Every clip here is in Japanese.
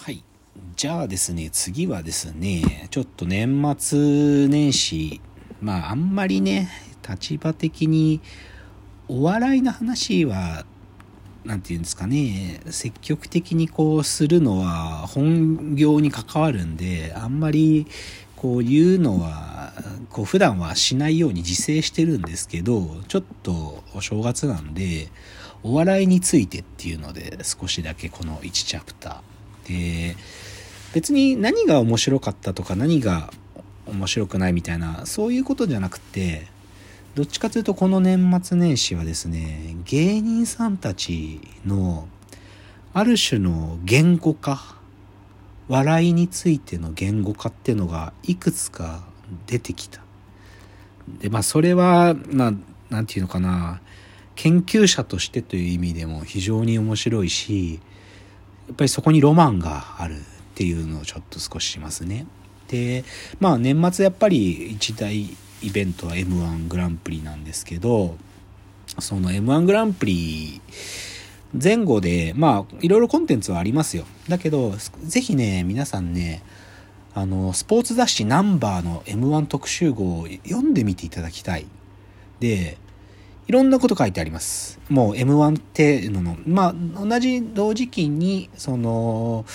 はい。じゃあですね、次はですね、ちょっと年末年始、まああんまりね、立場的にお笑いの話は、なんていうんですかね、積極的にこうするのは本業に関わるんで、あんまりこう言うのは、こう普段はしないように自制してるんですけど、ちょっとお正月なんで、お笑いについてっていうので少しだけこの1チャプター。で、別に何が面白かったとか何が面白くないみたいな、そういうことじゃなくて、どっちかというとこの年末年始はですね、芸人さんたちのある種の言語化、笑いについての言語化っていうのがいくつか出てきた。で、まあそれは、まあ、なんていうのかな、研究者としてという意味でも非常に面白いし、やっぱりそこにロマンがあるっていうのをちょっと少ししますね。で、まあ年末やっぱり一大イベントは M1 グランプリなんですけど、その M1 グランプリ前後で、まあいろいろコンテンツはありますよ。だけど、ぜひね、皆さんね、あの、スポーツ雑誌ナンバーの M1 特集号を読んでみていただきたい。で、いろんなこと書いてあります。もう M1 っていうのの、まあ、同じ同時期に、その、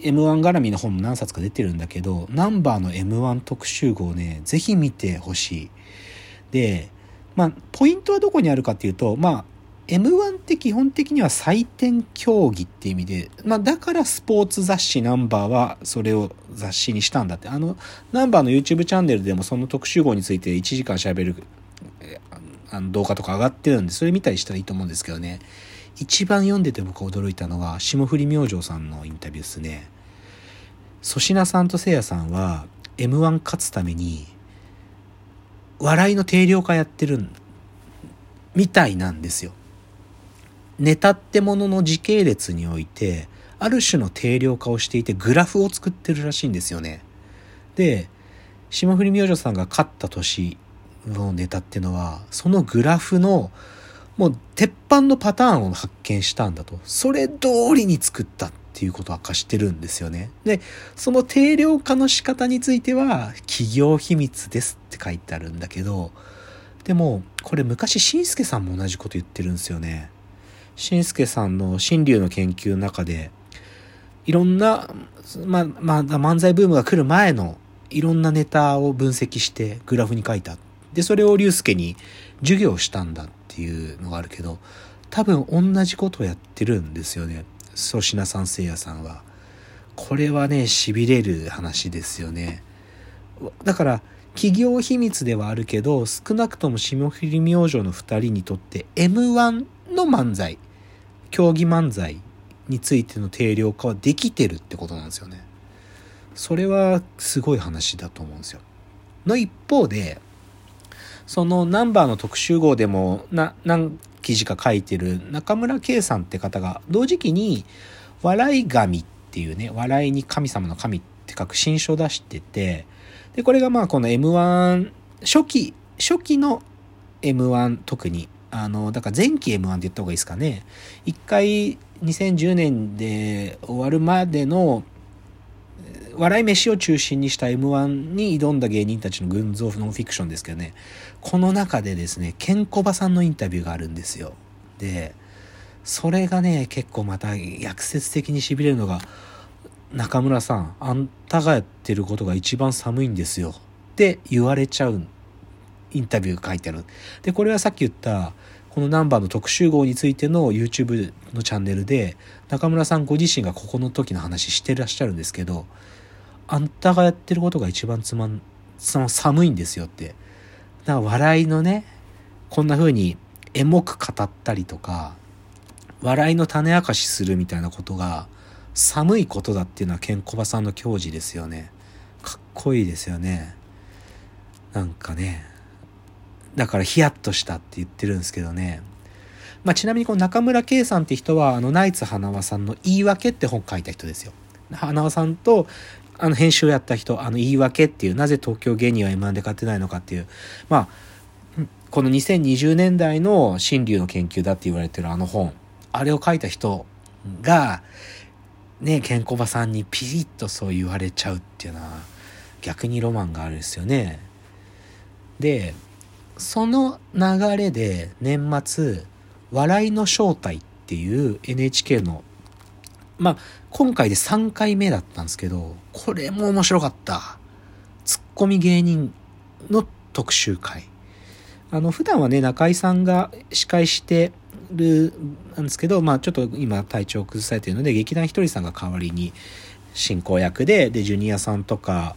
M1 絡みの本も何冊か出てるんだけど、ナンバーの M1 特集号ね、ぜひ見てほしい。で、まあ、ポイントはどこにあるかっていうと、まあ、M1 って基本的には採点競技って意味で、まあだからスポーツ雑誌ナンバーはそれを雑誌にしたんだって。あの、ナンバーの YouTube チャンネルでもその特集号について1時間喋るあの動画とか上がってるんで、それ見たりしたらいいと思うんですけどね。一番読んでて僕驚いたのが、霜降り明星さんのインタビューですね。粗品さんとせいやさんは M1 勝つために、笑いの定量化やってるみたいなんですよ。ネタってものの時系列において、ある種の定量化をしていて、グラフを作ってるらしいんですよね。で、霜降り明星さんが勝った年のネタっていうのは、そのグラフの、もう鉄板のパターンを発見したんだと。それ通りに作ったっていうことを明かしてるんですよね。で、その定量化の仕方については、企業秘密ですって書いてあるんだけど、でも、これ昔、しんすけさんも同じこと言ってるんですよね。しんすけさんの新流の研究の中で、いろんな、ま、まあ、漫才ブームが来る前のいろんなネタを分析してグラフに書いた。で、それを竜介に授業したんだっていうのがあるけど、多分同じことをやってるんですよね。粗品さん、せいやさんは。これはね、痺れる話ですよね。だから、企業秘密ではあるけど、少なくとも霜降り明星の二人にとって M1 の漫才、競技漫才についての定量化はできてるってことなんですよね。それはすごい話だと思うんですよ。の一方で、そのナンバーの特集号でもな何記事か書いてる中村圭さんって方が同時期に笑い神っていうね、笑いに神様の神って書く新書を出してて、で、これがまあこの M1、初期、初期の M1 特に、あの、だから前期 M1 って言った方がいいですかね。一回2010年で終わるまでの笑い飯を中心にした M1 に挑んだ芸人たちの群像ノンフィクションですけどね、この中でですね、ケンコバさんのインタビューがあるんですよ。で、それがね、結構また逆説的に痺れるのが、中村さん、あんたがやってることが一番寒いんですよ。って言われちゃうインタビュー書いてある。で、これはさっき言った、このナンバーの特集号についての YouTube のチャンネルで、中村さんご自身がここの時の話してらっしゃるんですけど、あんたがやってることが一番つまん、その寒いんですよって。だから笑いのね、こんな風にエモく語ったりとか、笑いの種明かしするみたいなことが寒いことだっていうのはケンコバさんの矜持ですよね。かっこいいですよね。なんかね。だからヒヤッとしたって言ってるんですけどね。まあ、ちなみにこの中村圭さんって人は、あの、ナイツ花輪さんの言い訳って本書いた人ですよ。花輪さんとあの編集をやった人、あの言い訳っていう、なぜ東京芸人は M1 で勝ってないのかっていう、まあ、この2020年代の新流の研究だって言われてるあの本、あれを書いた人が、ね、ケンコバさんにピリッとそう言われちゃうっていうのは逆にロマンがあるんですよね。で、その流れで年末、笑いの正体っていう NHK の、まあ、今回で3回目だったんですけど、これも面白かった。ツッコミ芸人の特集会。あの、普段はね、中井さんが司会してるんですけど、まあちょっと今体調崩されてるので、劇団ひとりさんが代わりに進行役で、で、ジュニアさんとか、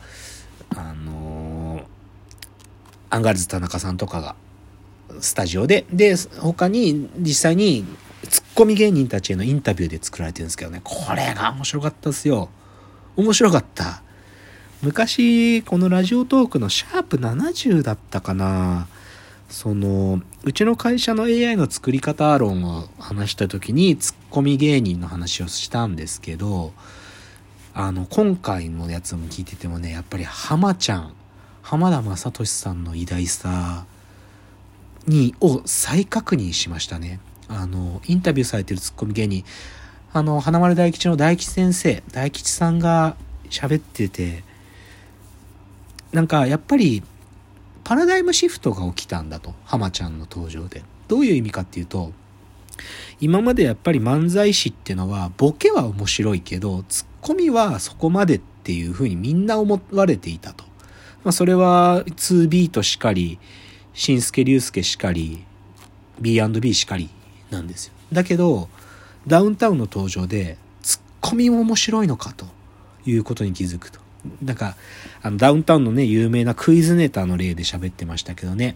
あのー、アンガールズ田中さんとかがスタジオで、で、他に実際にコンビ芸人たちへのインタビューで作られてるんですけどね、これが面白かったですよ。面白かった。昔、このラジオトークのシャープ70だったかな。その、うちの会社の AI の作り方論を話した時にツッコミ芸人の話をしたんですけど、あの、今回のやつも聞いててもね、やっぱり浜ちゃん、浜田雅俊さんの偉大さに、を再確認しましたね。あの、インタビューされてるツッコミ芸人、あの、花丸大吉の大吉先生、大吉さんが喋ってて、なんかやっぱりパラダイムシフトが起きたんだと。浜ちゃんの登場で。どういう意味かっていうと、今までやっぱり漫才師っていうのは、ボケは面白いけど、ツッコミはそこまでっていうふうにみんな思われていたと。まあ、それは 2B としかり、新助竜介しかり、B&B しかりなんですよ。だけど、ダウンタウンの登場で、ツッコミも面白いのかということに気づくと。なんか、あの、ダウンタウンのね、有名なクイズネタの例で喋ってましたけどね。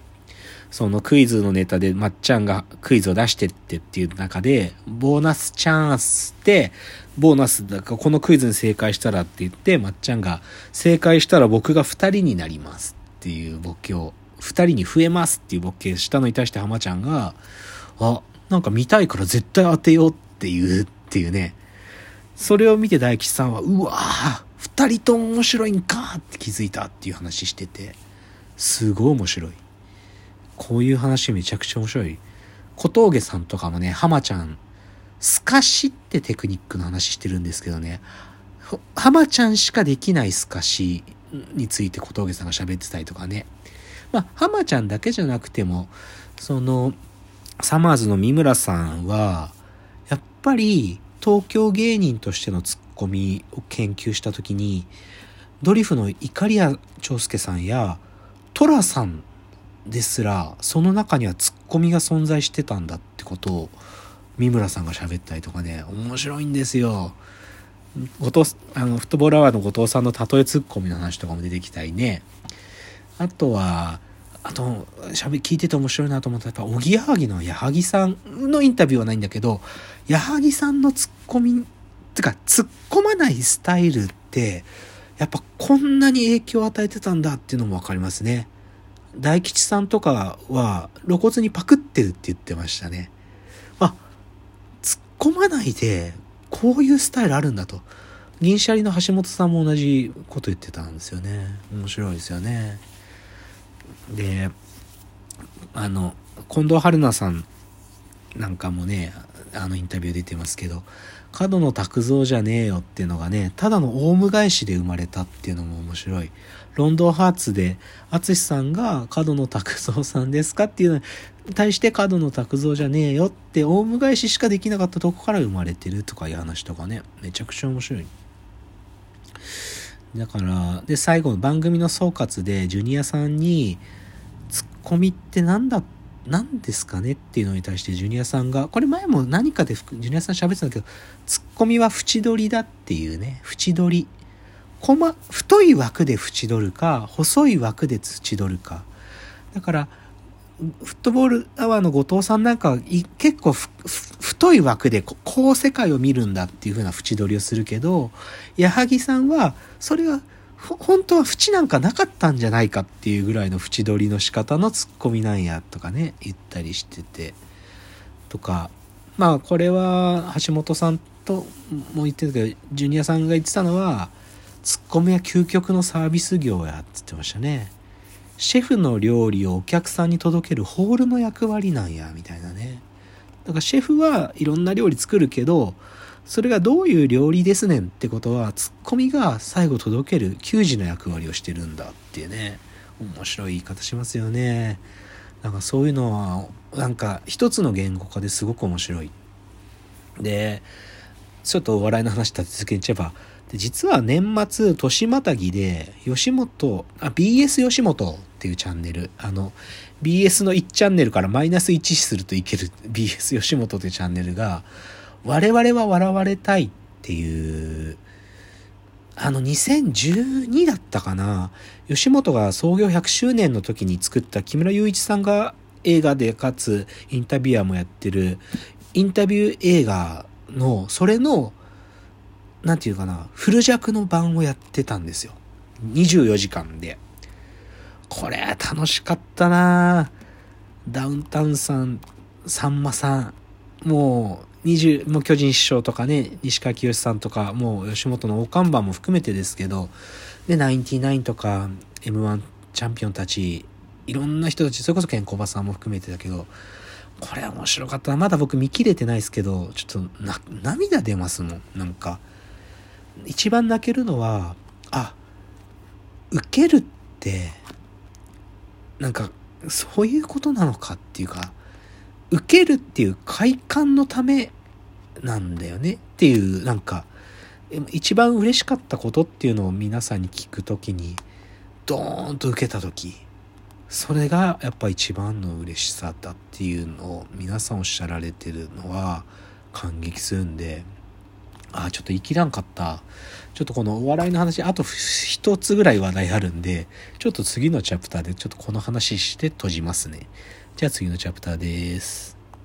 そのクイズのネタでまっちゃんがクイズを出してってっていう中で、ボーナスチャンスって、ボーナスだからこのクイズに正解したらって言って、まっちゃんが正解したら僕が二人になりますっていうボケを、二人に増えますっていうボケしたのに対して浜ちゃんが、あ、なんか見たいから絶対当てようっていうっていうね。それを見て大吉さんは、うわぁ二人とも面白いんかって気づいたっていう話してて、すごい面白い。こういう話めちゃくちゃ面白い。小峠さんとかもね、浜ちゃん、透かしってテクニックの話してるんですけどね、浜ちゃんしかできない透かしについて小峠さんが喋ってたりとかね。まあ、浜ちゃんだけじゃなくても、その、サマーズの三村さんは、やっぱり東京芸人としてのツッコミを研究した時にドリフの碇谷長介さんや寅さんですらその中にはツッコミが存在してたんだってことを三村さんが喋ったりとかね面白いんですよ。後藤あのフットボールアワーの後藤さんの例えツッコミの話とかも出てきたりねあとはあとしゃべ聞いてて面白いなと思ったらやっぱおぎやはぎの矢作さんのインタビューはないんだけど矢作さんのツッコミてか、突っ込まないスタイルって、やっぱこんなに影響を与えてたんだっていうのもわかりますね。大吉さんとかは露骨にパクってるって言ってましたね。あ、突っ込まないで、こういうスタイルあるんだと。銀シャリの橋本さんも同じこと言ってたんですよね。面白いですよね。で、あの、近藤春菜さんなんかもね、あのインタビュー出てますけど、角野拓造じゃねえよっていうのがね、ただのオウム返しで生まれたっていうのも面白い。ロンドンハーツで、淳さんが角野拓造さんですかっていうのに対して角野拓造じゃねえよって、オウム返ししかできなかったとこから生まれてるとかいう話とかね、めちゃくちゃ面白い。だから、で、最後の番組の総括で、ジュニアさんに、ツッコミって何だ何ですかねっていうのに対してジュニアさんが、これ前も何かでジュニアさん喋ってたんだけど、ツッコミは縁取りだっていうね、縁取り。細、太い枠で縁取るか、細い枠で縁取るか。だから、フットボールアワーの後藤さんなんかは結構太い枠でこう世界を見るんだっていう風な縁取りをするけど、矢作さんはそれは本当は縁なんかなかったんじゃないかっていうぐらいの縁取りの仕方のツッコミなんやとかね言ったりしてて。とかまあこれは橋本さんとも言ってたけどジュニアさんが言ってたのはツッコミは究極のサービス業やって言ってましたね。シェフの料理をお客さんに届けるホールの役割なんやみたいなねだからシェフはいろんな料理作るけどそれがどういう料理ですねんってことは、ツッコミが最後届ける球児の役割をしてるんだっていうね、面白い言い方しますよね。なんかそういうのは、なんか一つの言語化ですごく面白い。で、ちょっとお笑いの話立て続けに言っちゃえば、で実は年末年またぎで吉本あ BS 吉本っていうチャンネルあの BS の1チャンネルからマイナス1視するといける BS 吉本というチャンネルが我々は笑われたいっていうあの2012だったかな吉本が創業100周年の時に作った木村雄一さんが映画でかつインタビュアーもやってるインタビュー映画のそれのなんていうかな、フル弱の版をやってたんですよ。24時間で。これ楽しかったなダウンタウンさん、さんまさん、もう20、もう巨人師匠とかね、西川きよしさんとか、もう吉本の大看板も含めてですけど、で、ナインティナインとか、M1 チャンピオンたち、いろんな人たち、それこそケンコバさんも含めてだけど、これ面白かった。まだ僕見切れてないですけど、ちょっとな、涙出ますもん。なんか。一番泣けるのは、あ、受けるって、なんか、そういうことなのかっていうか、受けるっていう快感のためなんだよねっていう、なんか、一番嬉しかったことっていうのを皆さんに聞くときに、ドーンと受けたとき、それがやっぱ一番の嬉しさだっていうのを皆さんおっしゃられてるのは感激するんで、あ、ちょっと生きらんかった。ちょっとこのお笑いの話、あと一つぐらい話題あるんで、ちょっと次のチャプターでちょっとこの話して閉じますね。じゃあ次のチャプターです。